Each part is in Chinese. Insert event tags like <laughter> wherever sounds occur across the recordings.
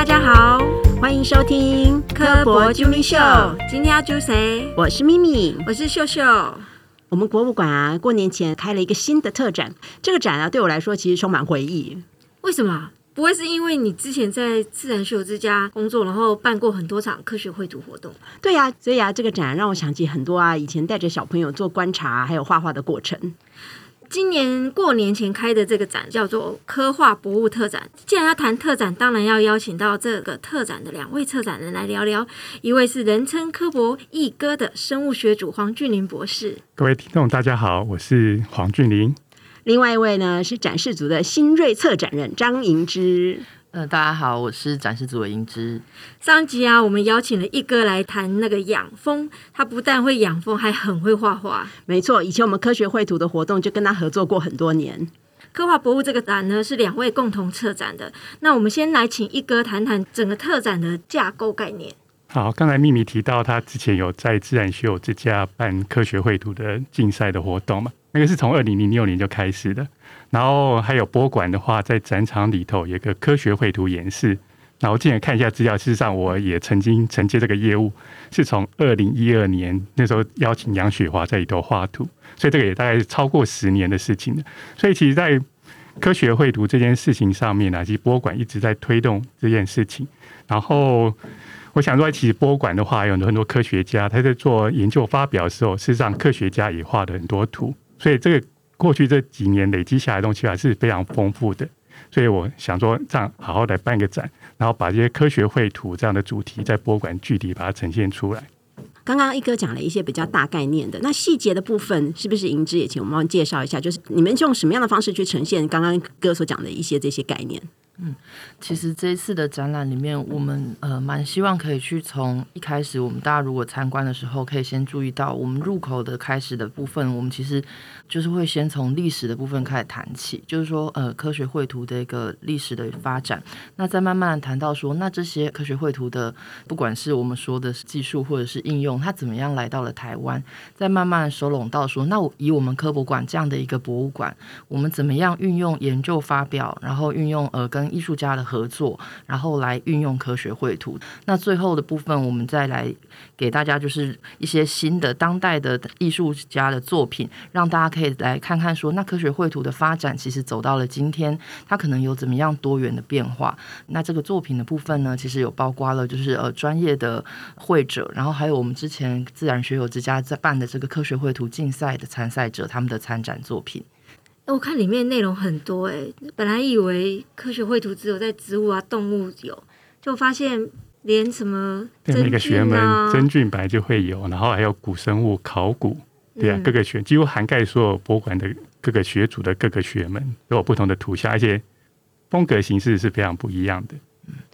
大家好，欢迎收听科博啾咪秀。今天要揪谁？我是咪咪，我是秀秀。我们博物馆啊，过年前开了一个新的特展。这个展啊，对我来说其实充满回忆。为什么？不会是因为你之前在自然秀之家工作，然后办过很多场科学绘图活动？对呀，所以啊，这个展让我想起很多啊，以前带着小朋友做观察还有画画的过程。今年过年前开的这个展叫做科化博物特展。既然要谈特展，当然要邀请到这个特展的两位策展人来聊聊。一位是人称科博一哥的生物学主黄俊林博士。各位听众，大家好，我是黄俊林。另外一位呢是展示组的新锐策展人张莹之。呃，大家好，我是展示组的英之。上集啊，我们邀请了一哥来谈那个养蜂，他不但会养蜂，还很会画画。没错，以前我们科学绘图的活动就跟他合作过很多年。科画博物这个展呢，是两位共同策展的。那我们先来请一哥谈谈整个特展的架构概念。好，刚才秘密提到他之前有在自然学友之家办科学绘图的竞赛的活动嘛？那个是从二零零六年就开始的。然后还有博物馆的话，在展场里头有个科学绘图演示。然后进来看一下资料，事实上我也曾经承接这个业务，是从二零一二年那时候邀请杨雪华在里头画图，所以这个也大概是超过十年的事情了。所以其实，在科学绘图这件事情上面呢，其实博物馆一直在推动这件事情。然后我想说，其实博物馆的话，有很多很多科学家他在做研究发表的时候，事实上科学家也画了很多图，所以这个。过去这几年累积下来的东西还是非常丰富的，所以我想说，这样好好的办一个展，然后把这些科学绘图这样的主题在博物馆具体把它呈现出来。刚刚一哥讲了一些比较大概念的，那细节的部分是不是银之也请我们介绍一下？就是你们用什么样的方式去呈现刚刚哥所讲的一些这些概念？嗯，其实这一次的展览里面，我们呃蛮希望可以去从一开始，我们大家如果参观的时候，可以先注意到我们入口的开始的部分，我们其实就是会先从历史的部分开始谈起，就是说呃科学绘图的一个历史的发展，那再慢慢谈到说，那这些科学绘图的不管是我们说的技术或者是应用，它怎么样来到了台湾，再慢慢收拢到说，那以我们科博馆这样的一个博物馆，我们怎么样运用研究发表，然后运用呃跟艺术家的合作，然后来运用科学绘图。那最后的部分，我们再来给大家就是一些新的当代的艺术家的作品，让大家可以来看看说，那科学绘图的发展其实走到了今天，它可能有怎么样多元的变化。那这个作品的部分呢，其实有包括了就是呃专业的绘者，然后还有我们之前自然学友之家在办的这个科学绘图竞赛的参赛者他们的参展作品。我看里面内容很多哎，本来以为科学绘图只有在植物啊、动物有，就发现连什么对每个学门真菌本来就会有，然后还有古生物、考古，对啊，各个学几乎涵盖所有博物馆的各个学组的各个学门都有不同的图像，而且风格形式是非常不一样的。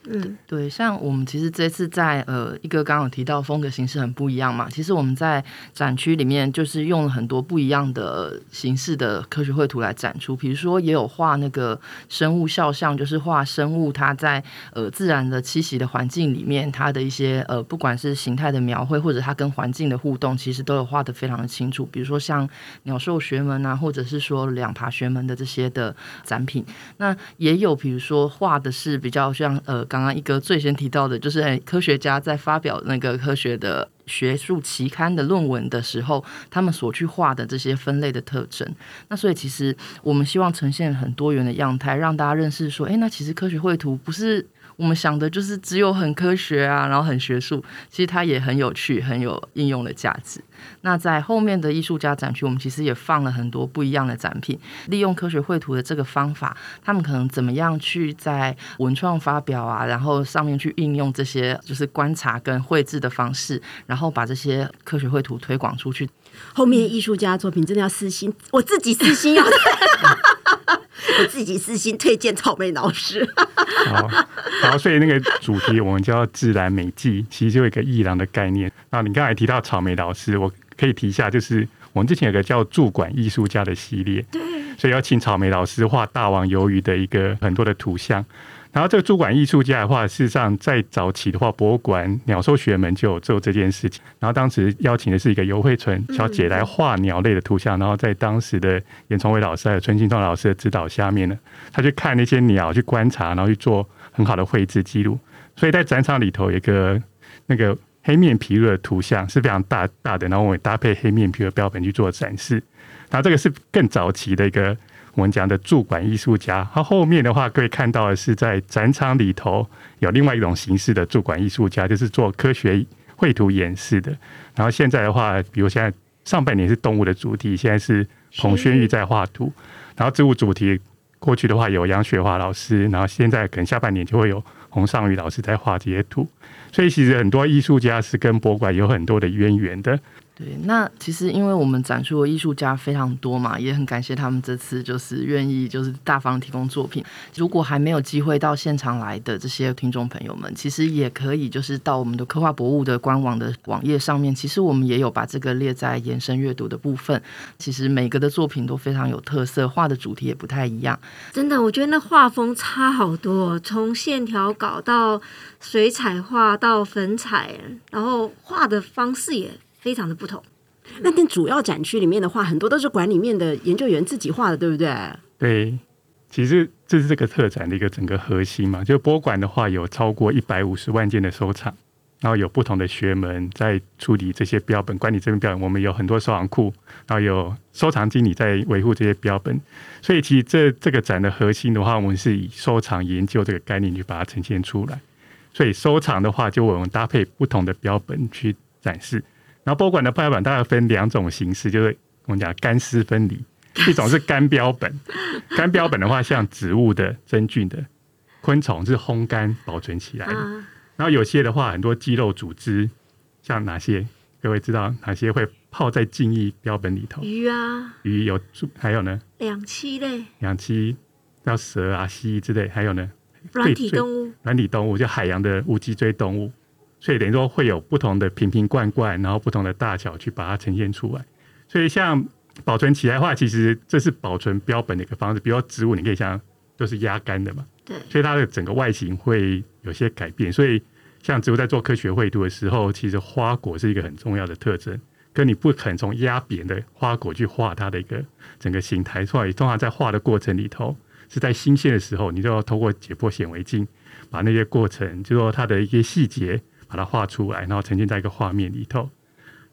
嗯，对，像我们其实这次在呃一个刚刚提到风格形式很不一样嘛，其实我们在展区里面就是用了很多不一样的形式的科学绘图来展出，比如说也有画那个生物肖像，就是画生物它在呃自然的栖息的环境里面，它的一些呃不管是形态的描绘或者它跟环境的互动，其实都有画的非常的清楚。比如说像鸟兽学门啊，或者是说两爬学门的这些的展品，那也有比如说画的是比较像呃。刚刚一个最先提到的，就是科学家在发表那个科学的学术期刊的论文的时候，他们所去画的这些分类的特征。那所以其实我们希望呈现很多元的样态，让大家认识说，哎，那其实科学绘图不是。我们想的就是只有很科学啊，然后很学术，其实它也很有趣，很有应用的价值。那在后面的艺术家展区，我们其实也放了很多不一样的展品，利用科学绘图的这个方法，他们可能怎么样去在文创发表啊，然后上面去应用这些就是观察跟绘制的方式，然后把这些科学绘图推广出去。后面艺术家作品真的要私心，我自己私心要。<laughs> 我自己私心推荐草莓老师。好，好，所以那个主题我们叫自然美记，其实就有一个艺廊的概念。那你刚才提到草莓老师，我可以提一下，就是我们之前有个叫驻馆艺术家的系列，对，所以要请草莓老师画大王鱿鱼的一个很多的图像。然后这个主管艺术家的话，事实上在早期的话，博物馆鸟兽学门就有做这件事情。然后当时邀请的是一个尤惠纯小姐来画鸟类的图像，然后在当时的严崇伟老师还有春兴通老师的指导下面呢，他去看那些鸟，去观察，然后去做很好的绘制记录。所以在展场里头有一个那个黑面琵鹭的图像是非常大大的，然后我们搭配黑面琵鹭的标本去做展示。然后这个是更早期的一个我们讲的驻馆艺术家。他后面的话，可以看到的是在展场里头有另外一种形式的驻馆艺术家，就是做科学绘图演示的。然后现在的话，比如现在上半年是动物的主题，现在是彭轩玉在画图。然后植物主题过去的话有杨雪华老师，然后现在可能下半年就会有洪尚宇老师在画这些图。所以其实很多艺术家是跟博物馆有很多的渊源的。对，那其实因为我们展出的艺术家非常多嘛，也很感谢他们这次就是愿意就是大方提供作品。如果还没有机会到现场来的这些听众朋友们，其实也可以就是到我们的科画博物的官网的网页上面，其实我们也有把这个列在延伸阅读的部分。其实每个的作品都非常有特色，画的主题也不太一样。真的，我觉得那画风差好多，从线条稿到水彩画到粉彩，然后画的方式也。非常的不同。那跟主要展区里面的话，很多都是馆里面的研究员自己画的，对不对？对，其实这是这个特展的一个整个核心嘛。就博物馆的话，有超过一百五十万件的收藏，然后有不同的学门在处理这些标本，管理这边标本。我们有很多收藏库，然后有收藏经理在维护这些标本。所以，其实这这个展的核心的话，我们是以收藏研究这个概念去把它呈现出来。所以，收藏的话，就我们搭配不同的标本去展示。然后博物馆的标本大概分两种形式，就是我们讲干湿分离，<laughs> 一种是干标本，干标本的话像植物的真菌的昆虫是烘干保存起来的，然后有些的话很多肌肉组织，像哪些各位知道哪些会泡在静液标本里头？鱼啊，鱼有，还有呢？两栖类，两栖，像蛇啊、蜥蜴之类，还有呢？软体动物，软体动物就海洋的无脊椎动物。所以等于说会有不同的瓶瓶罐罐，然后不同的大小去把它呈现出来。所以像保存起来的话，其实这是保存标本的一个方式。比如说植物，你可以像都是压干的嘛，对，所以它的整个外形会有些改变。所以像植物在做科学绘图的时候，其实花果是一个很重要的特征。可你不可能从压扁的花果去画它的一个整个形态，所以通常在画的过程里头，是在新鲜的时候，你就要透过解剖显微镜把那些过程，就说它的一些细节。把它画出来，然后呈现在一个画面里头。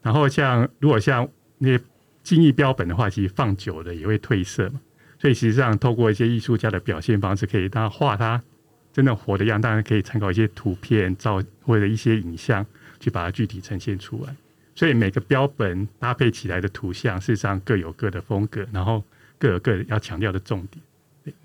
然后像如果像那些精益标本的话，其实放久了也会褪色嘛。所以实际上透过一些艺术家的表现方式，可以让画它真的活的样。当然可以参考一些图片、照或者一些影像，去把它具体呈现出来。所以每个标本搭配起来的图像，事实上各有各的风格，然后各有各要强调的重点。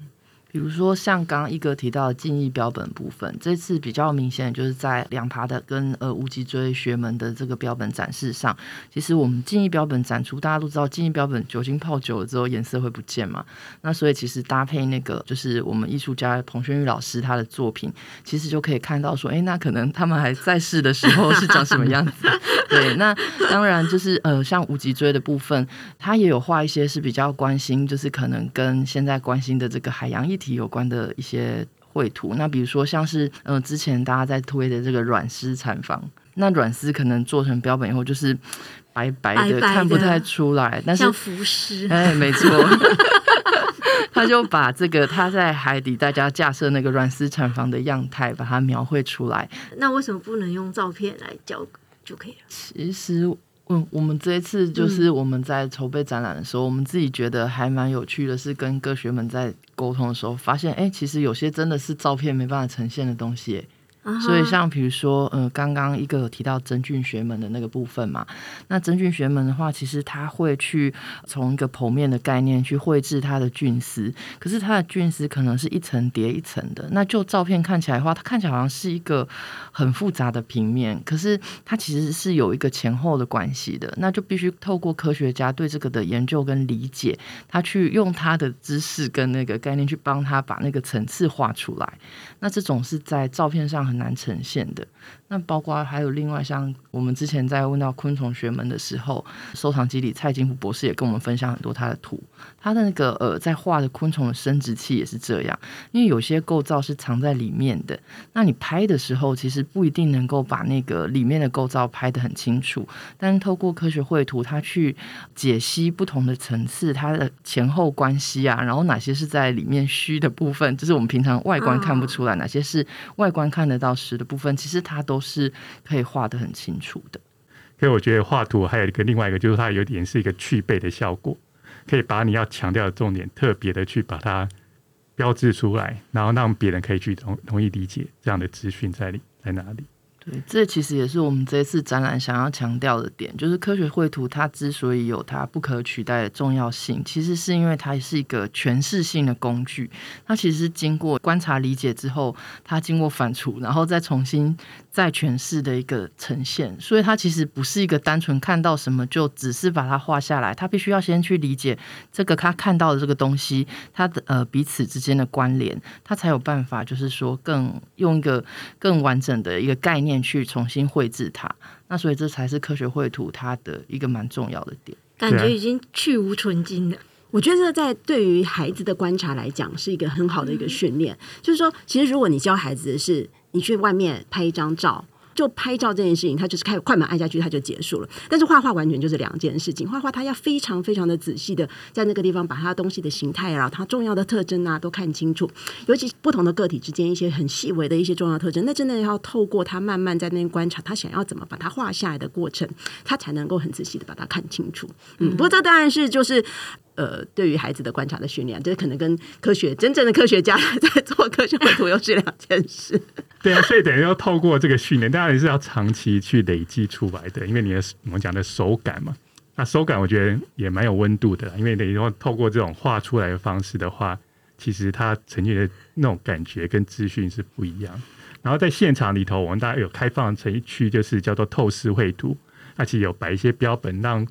比如说，像刚刚一哥提到的记忆标本部分，这次比较明显，就是在两爬的跟呃无脊椎学门的这个标本展示上，其实我们记忆标本展出，大家都知道，记忆标本酒精泡久了之后颜色会不见嘛，那所以其实搭配那个就是我们艺术家彭轩玉老师他的作品，其实就可以看到说，哎，那可能他们还在世的时候是长什么样子。<laughs> 对，那当然就是呃，像无脊椎的部分，他也有画一些是比较关心，就是可能跟现在关心的这个海洋议题有关的一些绘图。那比如说像是呃，之前大家在推的这个软丝产房，那软丝可能做成标本以后就是白白的，看不太出来，但是像浮尸，哎，没错，<laughs> 他就把这个他在海底大家架设那个软丝产房的样态，把它描绘出来。那为什么不能用照片来教？就可以了。其实，嗯，我们这一次就是我们在筹备展览的时候，我们自己觉得还蛮有趣的，是跟各学们在沟通的时候，发现，哎，其实有些真的是照片没办法呈现的东西。所以，像比如说，呃，刚刚一个有提到真菌学门的那个部分嘛，那真菌学门的话，其实它会去从一个剖面的概念去绘制它的菌丝，可是它的菌丝可能是一层叠一层的。那就照片看起来的话，它看起来好像是一个很复杂的平面，可是它其实是有一个前后的关系的。那就必须透过科学家对这个的研究跟理解，他去用他的知识跟那个概念去帮他把那个层次画出来。那这种是在照片上很难呈现的。那包括还有另外像我们之前在问到昆虫学门的时候，收藏机里蔡金福博士也跟我们分享很多他的图，他的那个呃在画的昆虫的生殖器也是这样，因为有些构造是藏在里面的，那你拍的时候其实不一定能够把那个里面的构造拍得很清楚，但是透过科学绘图，它去解析不同的层次，它的前后关系啊，然后哪些是在里面虚的部分，就是我们平常外观看不出来，哪些是外观看得到。实的部分，其实它都是可以画得很清楚的。所以我觉得画图还有一个另外一个，就是它有点是一个去背的效果，可以把你要强调的重点特别的去把它标志出来，然后让别人可以去容容易理解这样的资讯在里在哪里。对，这其实也是我们这一次展览想要强调的点，就是科学绘图它之所以有它不可取代的重要性，其实是因为它是一个诠释性的工具。它其实是经过观察理解之后，它经过反刍，然后再重新在诠释的一个呈现。所以它其实不是一个单纯看到什么就只是把它画下来，它必须要先去理解这个他看到的这个东西，它的呃彼此之间的关联，它才有办法就是说更用一个更完整的一个概念。去重新绘制它，那所以这才是科学绘图它的一个蛮重要的点。感觉已经去无存精了。我觉得在对于孩子的观察来讲，是一个很好的一个训练。就是说，其实如果你教孩子的是，你去外面拍一张照。就拍照这件事情，他就是开快门按下去，他就结束了。但是画画完全就是两件事情。画画他要非常非常的仔细的在那个地方把他东西的形态啊，它重要的特征啊都看清楚。尤其不同的个体之间一些很细微的一些重要特征，那真的要透过他慢慢在那边观察，他想要怎么把它画下来的过程，他才能够很仔细的把它看清楚。嗯，不过这当然是就是。呃，对于孩子的观察的训练，这可能跟科学真正的科学家在做科学绘图又是两件事。<laughs> 对啊，所以等于要透过这个训练，当然也是要长期去累积出来的。因为你的我们讲的手感嘛，那手感我觉得也蛮有温度的。因为等于说透过这种画出来的方式的话，其实它呈现的那种感觉跟资讯是不一样。然后在现场里头，我们大家有开放成一区，就是叫做透视绘图，而且有摆一些标本让。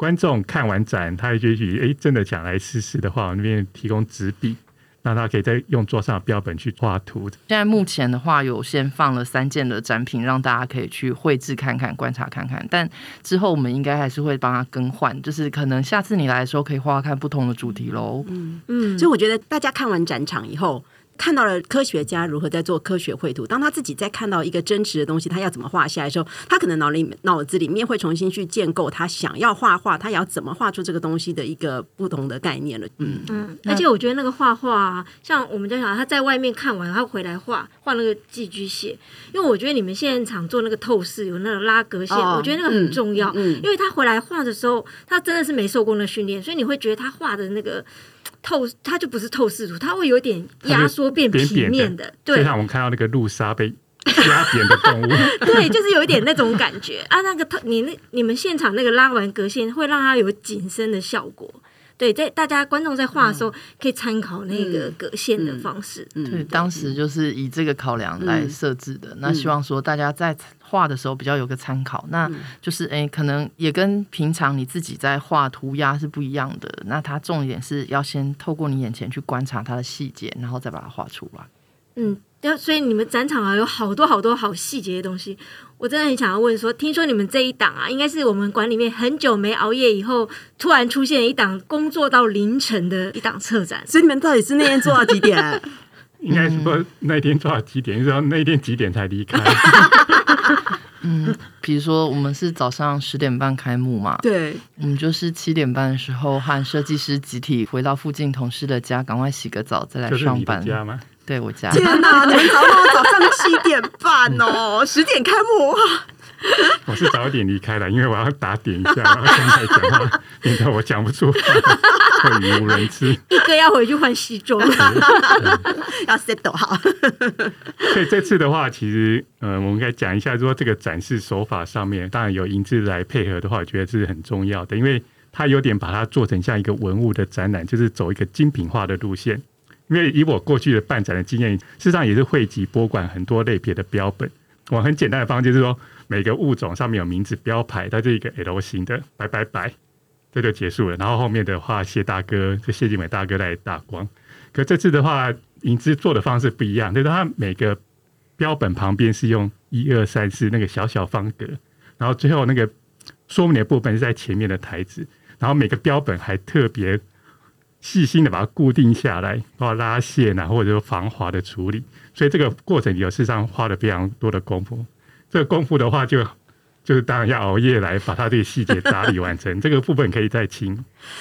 观众看完展，他也许哎，真的想来试试的话，我那边提供纸笔，那他可以再用桌上的标本去画图。现在目前的话，有先放了三件的展品，让大家可以去绘制看看、观察看看。但之后我们应该还是会帮他更换，就是可能下次你来的时候，可以画画看不同的主题喽。嗯嗯，所以我觉得大家看完展场以后。看到了科学家如何在做科学绘图，当他自己在看到一个真实的东西，他要怎么画下来的时候，他可能脑里脑子里面会重新去建构他想要画画，他要怎么画出这个东西的一个不同的概念了。嗯嗯，而且我觉得那个画画，啊像我们家小孩他在外面看完，他回来画画那个寄居蟹，因为我觉得你们现场做那个透视有那个拉格线，我觉得那个很重要，嗯因为他回来画的时候，他真的是没受过那训练，所以你会觉得他画的那个。透，它就不是透视图，它会有点压缩变平面的，对，就像我们看到那个露莎被 <laughs> 压扁的动物，<laughs> 对，就是有一点那种感觉啊。那个透，你那你们现场那个拉完格线，会让它有紧身的效果。对，在大家观众在画的时候，可以参考那个格线的方式。对，当时就是以这个考量来设置的。那希望说大家在画的时候比较有个参考。那就是哎，可能也跟平常你自己在画涂鸦是不一样的。那它重点是要先透过你眼前去观察它的细节，然后再把它画出来。嗯。要所以你们展场啊有好多好多好细节的东西，我真的很想要问说，听说你们这一档啊，应该是我们馆里面很久没熬夜以后，突然出现一档工作到凌晨的一档策展，所以你们到底是那天做到几点？<laughs> 应该是说那天做到几点？你知道那天几点才离开？<laughs> 嗯，比如说我们是早上十点半开幕嘛，对，我们就是七点半的时候和设计师集体回到附近同事的家，赶快洗个澡再来上班。家吗？对我家，天哪！你们早到早上七点半哦，十点开幕。<laughs> 我是早一点离开了，因为我要打点一下，然后现在讲话，免得我讲不出话，会语无伦次。一哥要回去换西装，<laughs> 要 set 好。所以这次的话，其实呃，我们应该讲一下，说这个展示手法上面，当然有银质来配合的话，我觉得是很重要的，因为它有点把它做成像一个文物的展览，就是走一个精品化的路线。因为以我过去的办展的经验，事实上也是汇集博物馆很多类别的标本。我很简单的方就是说，每个物种上面有名字标牌，它是一个 L 型的，白白白，这就结束了。然后后面的话，谢大哥就谢金美大哥来打光。可这次的话，影子做的方式不一样，就是它每个标本旁边是用一二三四那个小小方格，然后最后那个说明的部分是在前面的台子，然后每个标本还特别。细心的把它固定下来，包括拉线啊，或者说防滑的处理，所以这个过程有事实上花了非常多的功夫。这个功夫的话，就就就是当然要熬夜来把它这个细节打理完成。<laughs> 这个部分可以再请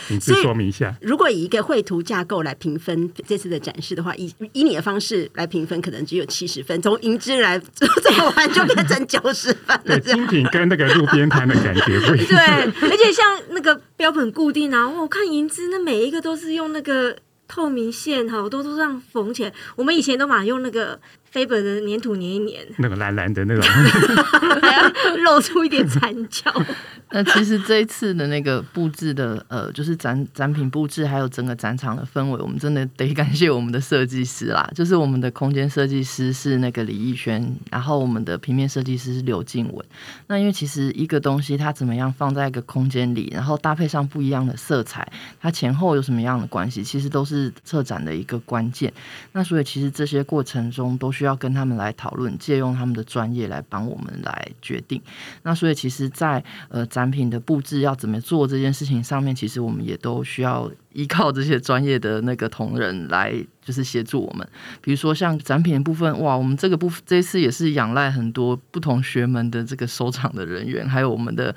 您所以说明一下。如果以一个绘图架构来评分这次的展示的话，以以你的方式来评分，可能只有七十分，从银枝来 <laughs> 做完就变成九十分对，了。精品跟那个路边摊的感觉不一样对，而且像那个标本固定啊，我看银枝那每一个都是用那个透明线，好多都这样缝起来。我们以前都嘛用那个 Faber 的粘土粘一粘，那个蓝蓝的那种，<laughs> 还要露出一点残角。<laughs> 那其实这一次的那个布置的呃，就是展展品布置，还有整个展场的氛围，我们真的得感谢我们的设计师啦。就是我们的空间设计师是那个李逸轩，然后我们的平面设计师是刘静文。那因为其实一个东西它怎么样放在一个空间里，然后搭配上不一样的色彩，它前后有什么样的关系，其实都是策展的一个关键。那所以其实这些过程中都需要跟他们来讨论，借用他们的专业来帮我们来决定。那所以其实在，呃展品的布置要怎么做这件事情上面，其实我们也都需要依靠这些专业的那个同仁来，就是协助我们。比如说像展品的部分，哇，我们这个部这次也是仰赖很多不同学门的这个收藏的人员，还有我们的。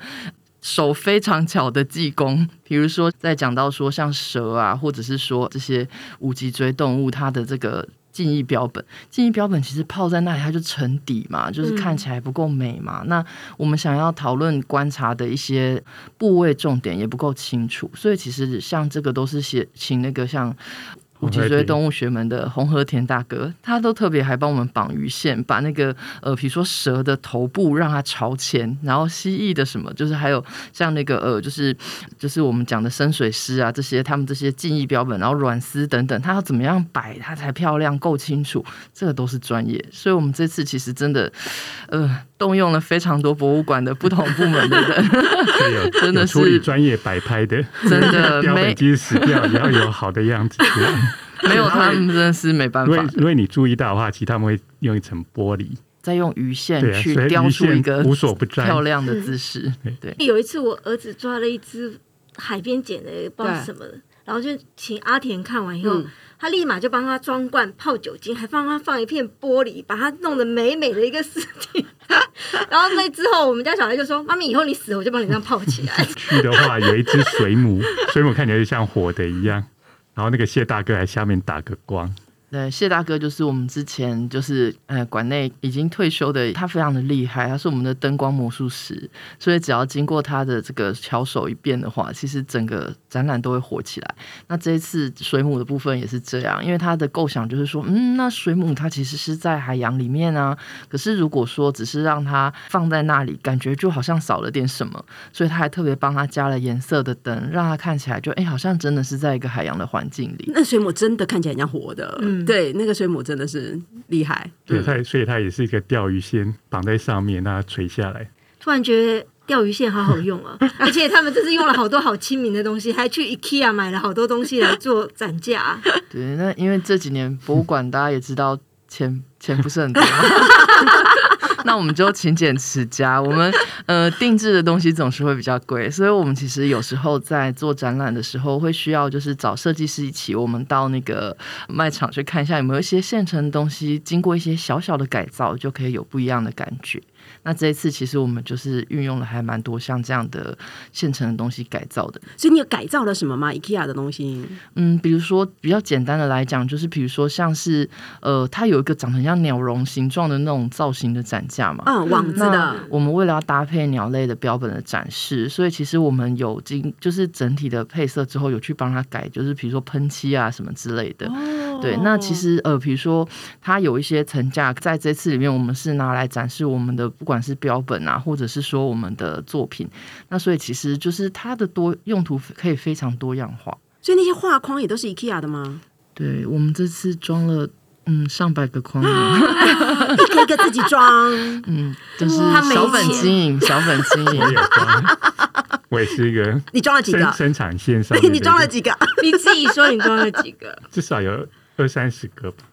手非常巧的技工，比如说在讲到说像蛇啊，或者是说这些无脊椎动物，它的这个记忆标本，记忆标本其实泡在那里它就沉底嘛，就是看起来不够美嘛。那我们想要讨论观察的一些部位重点也不够清楚，所以其实像这个都是写请那个像。无脊椎动物学门的红和田大哥，他都特别还帮我们绑鱼线，把那个呃，比如说蛇的头部让它朝前，然后蜥蜴的什么，就是还有像那个呃，就是就是我们讲的深水狮啊，这些他们这些记忆标本，然后软丝等等，它要怎么样摆它才漂亮够清楚，这个都是专业。所以我们这次其实真的呃，动用了非常多博物馆的不同部门的人，<laughs> 真的有处理是专业摆拍的，真的 <laughs> 没标本机死掉，也要有好的样子。没有他们真的是没办法因为你注意到的话，其实他们会用一层玻璃，再用鱼线去雕鱼线出一个无所不在。漂亮的姿势，<laughs> 对。有一次我儿子抓了一只海边捡的，不知道什么的，然后就请阿田看完以后，嗯他立马就帮他装罐泡酒精，还帮他放一片玻璃，把它弄得美美的一个尸体。<laughs> 然后那之后，我们家小孩就说：“妈咪，以后你死了，我就帮你这样泡起来。<laughs> 去的话，有一只水母，水母看起来就像活的一样。然后那个谢大哥还下面打个光，对，谢大哥就是我们之前就是呃馆内已经退休的，他非常的厉害，他是我们的灯光魔术师，所以只要经过他的这个巧手一变的话，其实整个展览都会火起来。那这一次水母的部分也是这样，因为他的构想就是说，嗯，那水母它其实是在海洋里面啊，可是如果说只是让它放在那里，感觉就好像少了点什么，所以他还特别帮他加了颜色的灯，让它看起来就哎、好像真的是在一个海洋的环境里。那水母真的看起来很像活的，嗯对，那个水母真的是厉害。对，嗯它所以它也是一个钓鱼线绑在上面，让它垂下来。”突然觉得钓鱼线好好用啊，<laughs> 而且他们这次用了好多好亲民的东西，还去 IKEA 买了好多东西来做展架。对，那因为这几年博物馆大家也知道钱 <laughs> 钱不是很多嘛，<laughs> 那我们就勤俭持家。我们呃定制的东西总是会比较贵，所以我们其实有时候在做展览的时候，会需要就是找设计师一起，我们到那个卖场去看一下有没有一些现成的东西，经过一些小小的改造，就可以有不一样的感觉。那这一次其实我们就是运用了还蛮多像这样的现成的东西改造的。所以你有改造了什么吗？IKEA 的东西？嗯，比如说比较简单的来讲，就是比如说像是呃，它有一个长得很像鸟笼形状的那种造型的展架嘛。嗯，网子的。我们为了要搭配鸟类的标本的展示，所以其实我们有经就是整体的配色之后，有去帮它改，就是比如说喷漆啊什么之类的。哦对，那其实呃，比如说它有一些层架，在这次里面，我们是拿来展示我们的不管是标本啊，或者是说我们的作品。那所以其实就是它的多用途可以非常多样化。所以那些画框也都是 IKEA 的吗？对我们这次装了嗯上百个框呢，<laughs> 一个一个自己装。<laughs> 嗯，就是小本钱经营，小本经营我。也装，我也是一个 <laughs> 你装了几生个？生产线上的，你装了几个？你自己说你装了几个？至少有二三十个吧。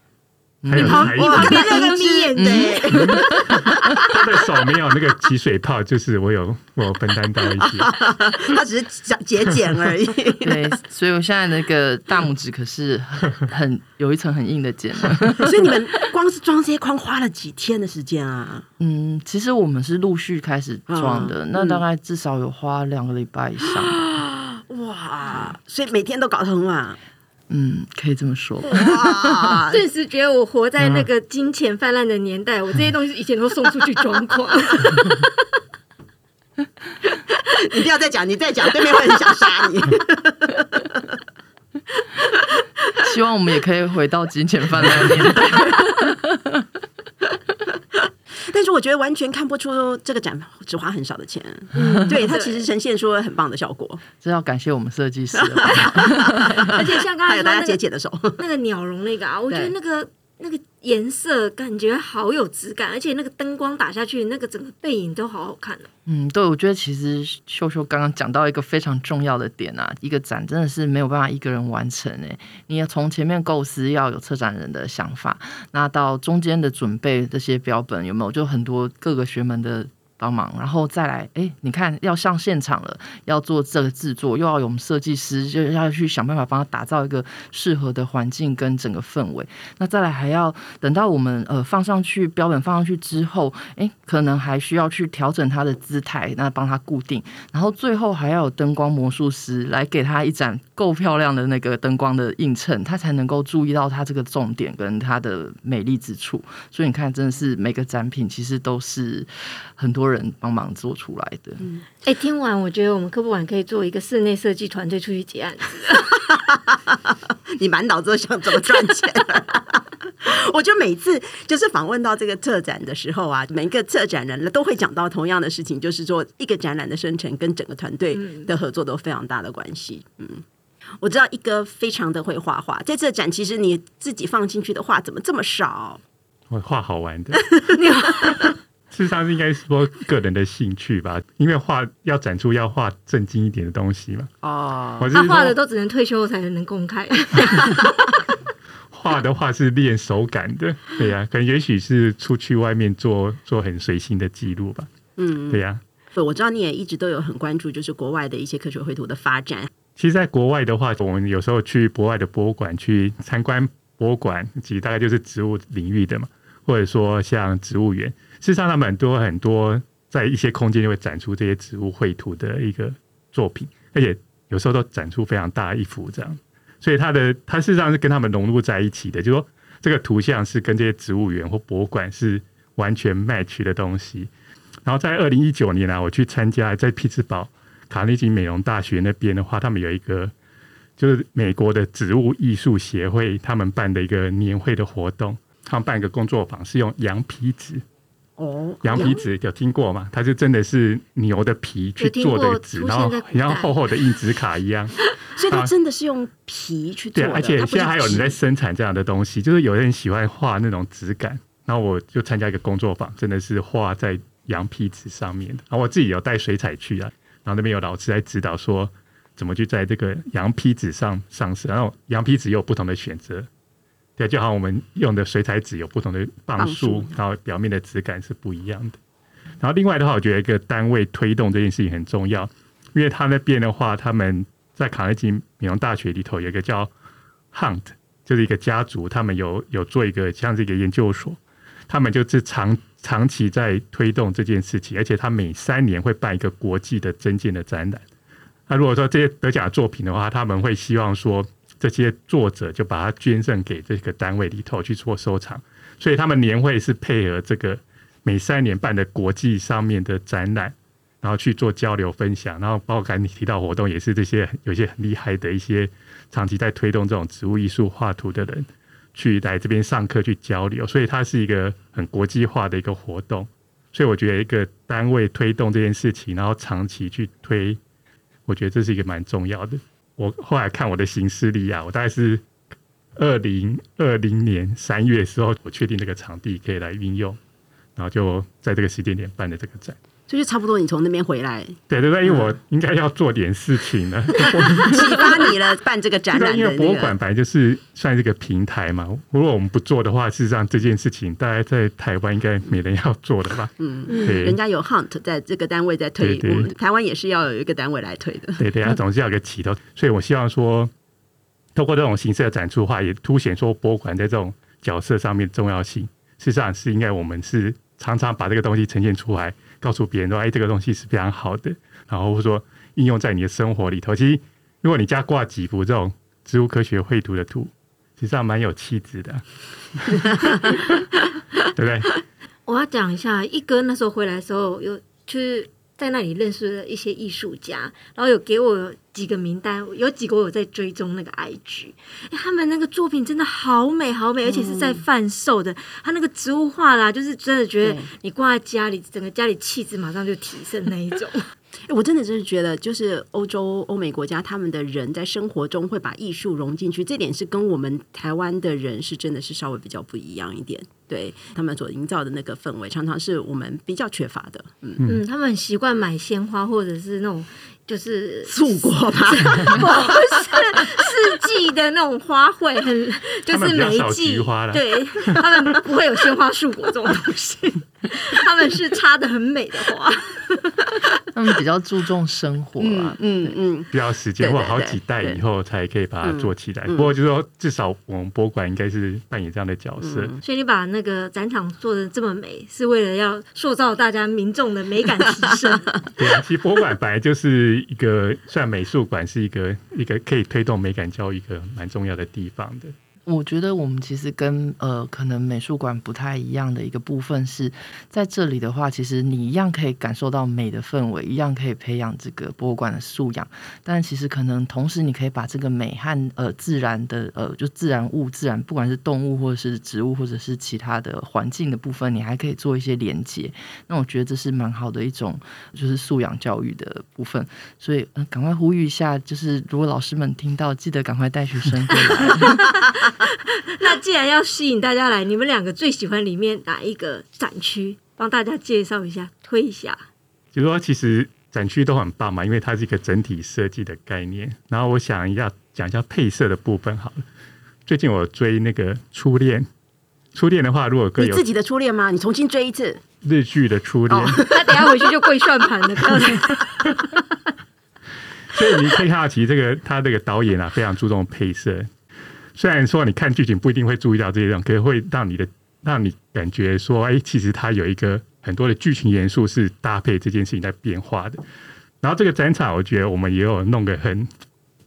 还有旁才艺你旁边那个一眯眼他的手没有那个起水泡，就是我有我有分担到一些。<laughs> 他只是想节俭而已。对，所以我现在那个大拇指可是很很有一层很硬的茧。<laughs> 所以你们光是装这些框花了几天的时间啊？嗯，其实我们是陆续开始装的，嗯那大概至少有花两个礼拜以上。哇！所以每天都搞得很晚。嗯，可以这么说。哇！<laughs> 顿时觉得我活在那个金钱泛滥的年代，我这些东西以前都送出去装潢。<laughs> 你不要再讲，你再讲，对面会很想杀你。<laughs> 希望我们也可以回到金钱泛滥的年代。完全看不出这个展只花很少的钱，<laughs> 嗯对它其实呈现出了很棒的效果，这要感谢我们设计师。<laughs> <laughs> 而且像刚才说还有大家那个姐姐的手。那个鸟笼那个啊，我觉得那个那个颜色感觉好有质感，而且那个灯光打下去，那个整个背影都好好看。嗯，对，我觉得其实秀秀刚刚讲到一个非常重要的点啊，一个展真的是没有办法一个人完成诶，你要从前面构思要有策展人的想法，那到中间的准备这些标本有没有就很多各个学门的。帮忙，然后再来，哎，你看要上现场了，要做这个制作，又要有我们设计师，就要去想办法帮他打造一个适合的环境跟整个氛围。那再来还要等到我们呃放上去标本放上去之后，哎，可能还需要去调整它的姿态，那帮它固定，然后最后还要有灯光魔术师来给他一盏够漂亮的那个灯光的映衬，他才能够注意到它这个重点跟它的美丽之处。所以你看，真的是每个展品其实都是很多人帮忙做出来的。嗯哎，听完我觉得我们科博馆可以做一个室内设计团队出去结案子。<laughs> 你满脑子都想怎么赚钱。<laughs> 我觉得每次就是访问到这个策展的时候啊，每一个策展人都会讲到同样的事情，就是说一个展览的生成跟整个团队的合作都非常大的关系。嗯，我知道一哥非常的会画画，在这展其实你自己放进去的画怎么这么少？我画好玩的。<laughs> 事实上是应该说个人的兴趣吧，因为画要展出要画正经一点的东西嘛。哦，他画的都只能退休后才能公开。<laughs> 画的话是练手感的，对呀、可能也许是出去外面做做很随性的记录吧。嗯，对呀、对，我知道你也一直都有很关注，就是国外的一些科学绘图的发展。其实，在国外的话，我们有时候去国外的博物馆去参观博物馆，其实大概就是植物领域的嘛，或者说像植物园。事实上，他们很多很多在一些空间就会展出这些植物绘图的一个作品，而且有时候都展出非常大一幅这样。所以它的它事实上是跟他们融入在一起的，就是说这个图像是跟这些植物园或博物馆是完全 match 的东西。然后在二零一九年啊，我去参加在匹兹堡卡内基美容大学那边的话，他们有一个就是美国的植物艺术协会他们办的一个年会的活动，他们办一个工作坊，是用羊皮纸。哦，羊皮纸有听过吗？它就真的是牛的皮去做的纸，出然后现在古代像厚厚的硬纸卡一样。<laughs> 所以它真的是用皮去做对，而且现在还有人在生产这样的东西，就是有人喜欢画那种质感，然后我就参加一个工作坊，真的是画在羊皮纸上面的。然后我自己有带水彩去啊，然后那边有老师在指导说怎么去在这个羊皮纸上上色，然后羊皮纸也有不同的选择。对，就好像我们用的水彩纸有不同的磅数，然后表面的质感是不一样的。然后另外的话，我觉得一个单位推动这件事情很重要，因为他那边的话，他们在卡内基美容大学里头有一个叫 Hunt，就是一个家族，他们有有做一个像这个研究所，他们就是长长期在推动这件事情，而且他每三年会办一个国际的增建的展览。那如果说这些得奖作品的话，他们会希望说这些作者就把它捐赠给这个单位里头去做收藏，所以他们年会是配合这个每三年办的国际上面的展览，然后去做交流分享，然后包括刚才你提到活动，也是这些有些很厉害的一些长期在推动这种植物艺术画图的人，去来这边上课去交流，所以它是一个很国际化的一个活动。所以我觉得一个单位推动这件事情，然后长期去推，我觉得这是一个蛮重要的。我后来看我的行事历啊，我大概是二零二零年三月时候，我确定这个场地可以来运用，然后就在这个时间点办了这个展。所以就差不多你从那边回来，对对对，因为我应该要做点事情了。<laughs> 启发你了办这个展览因。为博物馆本来就是算是一个平台嘛，如果我们不做的话，事实上这件事情大概在台湾应该没人要做的吧？嗯，对人家有 Hunt 在这个单位在推，我们台湾也是要有一个单位来推的。对对，它总是要有个起头，所以我希望说，透过这种形式的展出的话，也凸显说博物馆在这种角色上面的重要性。事实上是应该我们是常常把这个东西呈现出来，告诉别人说，哎，这个东西是非常好的，然后或者说应用在你的生活里头。其实，如果你家挂几幅这种植物科学绘图的图，实际上蛮有气质的，<laughs> 对不对？我要讲一下，一哥那时候回来的时候，有去在那里认识了一些艺术家，然后有给我几个名单，有几个我有在追踪那个 IG，哎他们那个作品真的好美好美，而且是在贩售的，他那个植物画啦，就是真的觉得你挂在家里，整个家里气质马上就提升那一种。欸 <laughs> 我真的真是觉得，就是欧洲、欧美国家，他们的人在生活中会把艺术融进去，这点是跟我们台湾的人是真的是稍微比较不一样一点。对他们所营造的那个氛围，常常是我们比较缺乏的。嗯，嗯，他们很习惯买鲜花或者是那种就是素果吧，<laughs> 不是四季的那种花卉，很就是比较少每一季菊花啦。对他们不会有鲜花树果这种东西，<laughs> 他们是插的很美的花。<laughs> 他们比较注重生活嗯啊，嗯嗯，需要时间或好几代以后才可以把它做起来。嗯不过就是说，至少我们博物馆应该是扮演这样的角色。嗯所以你把那个展场做的这么美，是为了要塑造大家民众的美感提升。<laughs> 对啊，其实博物馆本来就是一个，算美术馆是一个一个可以推动美感教育一个蛮重要的地方的。我觉得我们其实跟呃可能美术馆不太一样的一个部分是在这里的话，其实你一样可以感受到美的氛围，一样可以培养这个博物馆的素养。但其实可能同时你可以把这个美和呃自然的呃就自然物、自然不管是动物或者是植物或者是其他的环境的部分，你还可以做一些连接。那我觉得这是蛮好的一种就是素养教育的部分。所以呃赶快呼吁一下，就是如果老师们听到，记得赶快带学生过来。<laughs> 那既然要吸引大家来，你们两个最喜欢里面哪一个展区？帮大家介绍一下，推一下。就是说，其实展区都很棒嘛，因为它是一个整体设计的概念。然后我想一下讲一下配色的部分好了。最近我追那个《初恋》，《初恋》的话，如果各位有你自己的初恋吗？你重新追一次。日剧的《初恋》哦那等下回去就跪算盘了，<laughs> 所以你可以看到，其实这个他这个导演啊，非常注重配色。虽然说你看剧情不一定会注意到这些，可是会让你的让你感觉说，哎，其实它有一个很多的剧情元素是搭配这件事情在变化的。然后这个展场，我觉得我们也有弄个很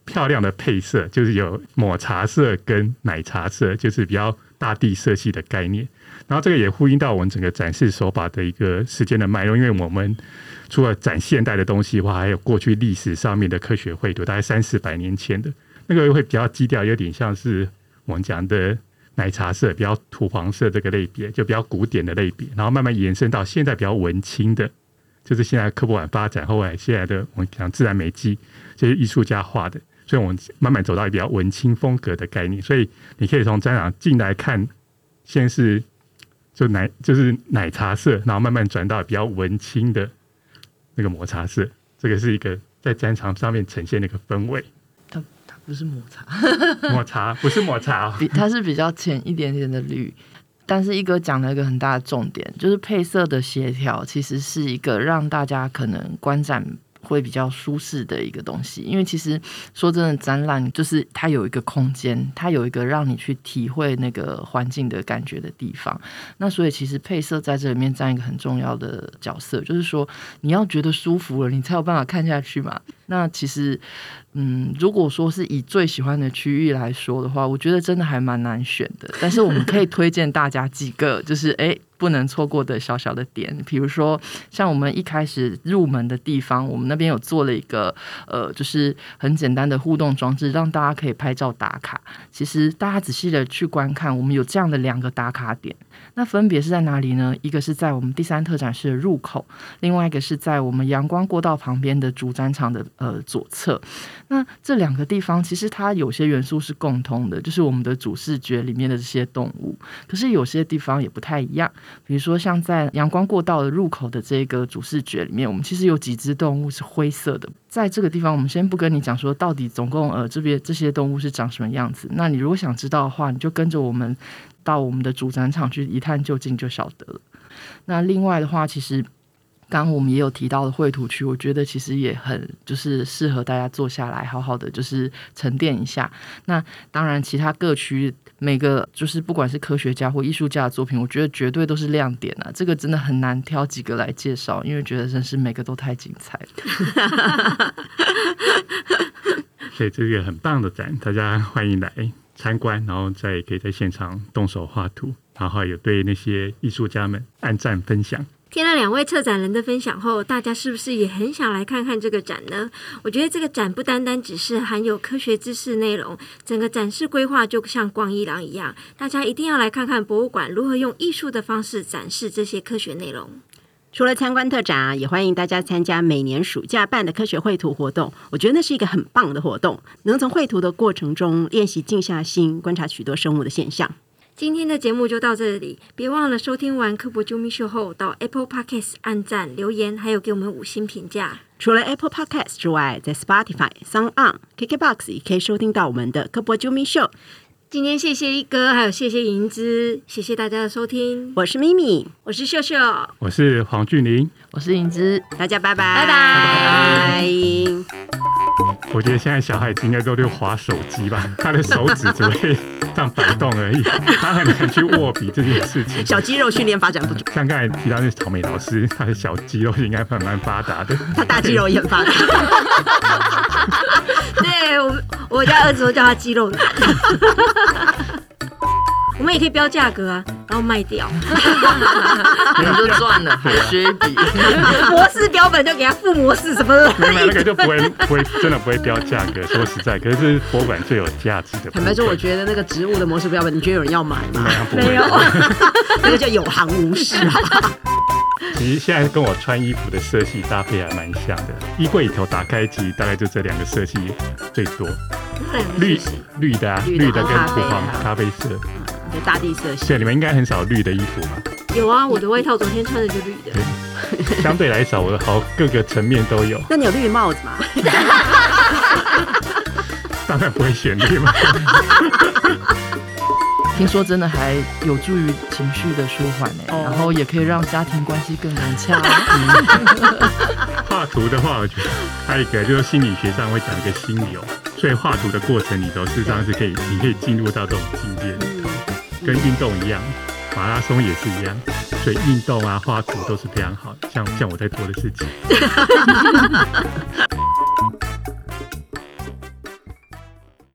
漂亮的配色，就是有抹茶色跟奶茶色，就是比较大地色系的概念。然后这个也呼应到我们整个展示手法的一个时间的脉络，因为我们除了展现代的东西的话，还有过去历史上面的科学绘图，大概三四百年前的那个会比较基调，有点像是我们讲的奶茶色，比较土黄色这个类别，就比较古典的类别，然后慢慢延伸到现在比较文青的，就是现在科博馆发展后来现在的我们讲自然美肌这些艺术家画的，所以我们慢慢走到比较文青风格的概念，所以你可以从展场进来看，先是就奶就是奶茶色，然后慢慢转到比较文青的那个抹茶色，这个是一个在展场上面呈现的一个氛围。不是抹茶，抹茶不是抹茶、<laughs> 哦，比它是比较浅一点点的绿。但是一哥讲了一个很大的重点，就是配色的协调，其实是一个让大家可能观展会比较舒适的一个东西。因为其实说真的，展览就是它有一个空间，它有一个让你去体会那个环境的感觉的地方。那所以其实配色在这里面占一个很重要的角色，就是说你要觉得舒服了，你才有办法看下去嘛。那其实，嗯，如果说是以最喜欢的区域来说的话，我觉得真的还蛮难选的。但是我们可以推荐大家几个，就是诶不能错过的小小的点，比如说像我们一开始入门的地方，我们那边有做了一个呃，就是很简单的互动装置，让大家可以拍照打卡。其实大家仔细的去观看，我们有这样的两个打卡点。那分别是在哪里呢？一个是在我们第三特展室的入口，另外一个是在我们阳光过道旁边的主展场的呃左侧。那这两个地方其实它有些元素是共通的，就是我们的主视觉里面的这些动物。可是有些地方也不太一样，比如说像在阳光过道的入口的这个主视觉里面，我们其实有几只动物是灰色的。在这个地方，我们先不跟你讲说到底总共呃这边这些动物是长什么样子。那你如果想知道的话，你就跟着我们到我们的主展场去一探究竟就晓得了。那另外的话，其实。刚我们也有提到的绘图区，我觉得其实也很就是适合大家坐下来好好的就是沉淀一下。那当然，其他各区每个就是不管是科学家或艺术家的作品，我觉得绝对都是亮点啊！这个真的很难挑几个来介绍，因为觉得真是每个都太精彩了。<laughs> 所以这个很棒的展，大家欢迎来参观，然后再可以在现场动手画图，然后有对那些艺术家们按赞分享。听了两位策展人的分享后，大家是不是也很想来看看这个展呢？我觉得这个展不单单只是含有科学知识内容，整个展示规划就像逛一廊一样，大家一定要来看看博物馆如何用艺术的方式展示这些科学内容。除了参观特展啊，也欢迎大家参加每年暑假办的科学绘图活动。我觉得那是一个很棒的活动，能从绘图的过程中练习静下心，观察许多生物的现象。今天的节目就到这里，别忘了收听完科普啾咪秀后，到 Apple Podcast 按赞、留言，还有给我们五星评价。除了 Apple Podcast 之外，在 Spotify、s o n g On、KKBox 也可以收听到我们的科普啾咪秀。今天谢谢一哥，还有谢谢银之，谢谢大家的收听。我是咪咪，我是秀秀，我是黄俊霖，我是银之，大家拜拜，拜拜。我觉得现在小孩子应该都在滑手机吧，<laughs> 他的手指只会这样摆动而已，<laughs> 他很难去握笔这件事情。小肌肉训练发展不足，像刚才提到那草莓老师，他的小肌肉应该蛮蛮发达的。他大肌肉也很发达。<laughs> 对我，我家儿子都叫他肌肉男。<laughs> 我们也可以标价格啊，然后卖掉，<laughs> 你们就赚了，学一笔。模式标本就给他附模式什么的，那个就不会不会真的不会标价格。说实在，可是博物馆最有价值的。坦白说，我觉得那个植物的模式标本，你觉得有人要买吗？没有，那个叫有行无市啊。其实现在跟我穿衣服的色系搭配还蛮像的，衣柜里头打开，其实大概就这两个色系最多。绿绿的啊，绿的跟土黄咖啡色。就大地色系，对，你们应该很少绿的衣服嘛？有啊，我的外套昨天穿的就绿的。相对来少，我的好各个层面都有。<laughs> 那你有绿帽子吗？<laughs> 当然不会选绿帽。<laughs> 听说真的还有助于情绪的舒缓呢，然后也可以让家庭关系更融洽。画图的话，我觉得还有一个就是心理学上会讲一个心流，所以画图的过程里头，事实上是可以，你可以进入到这种境界里头。跟运动一样，马拉松也是一样，所以运动啊、画图都是非常好的，像像我在做的事情。<laughs>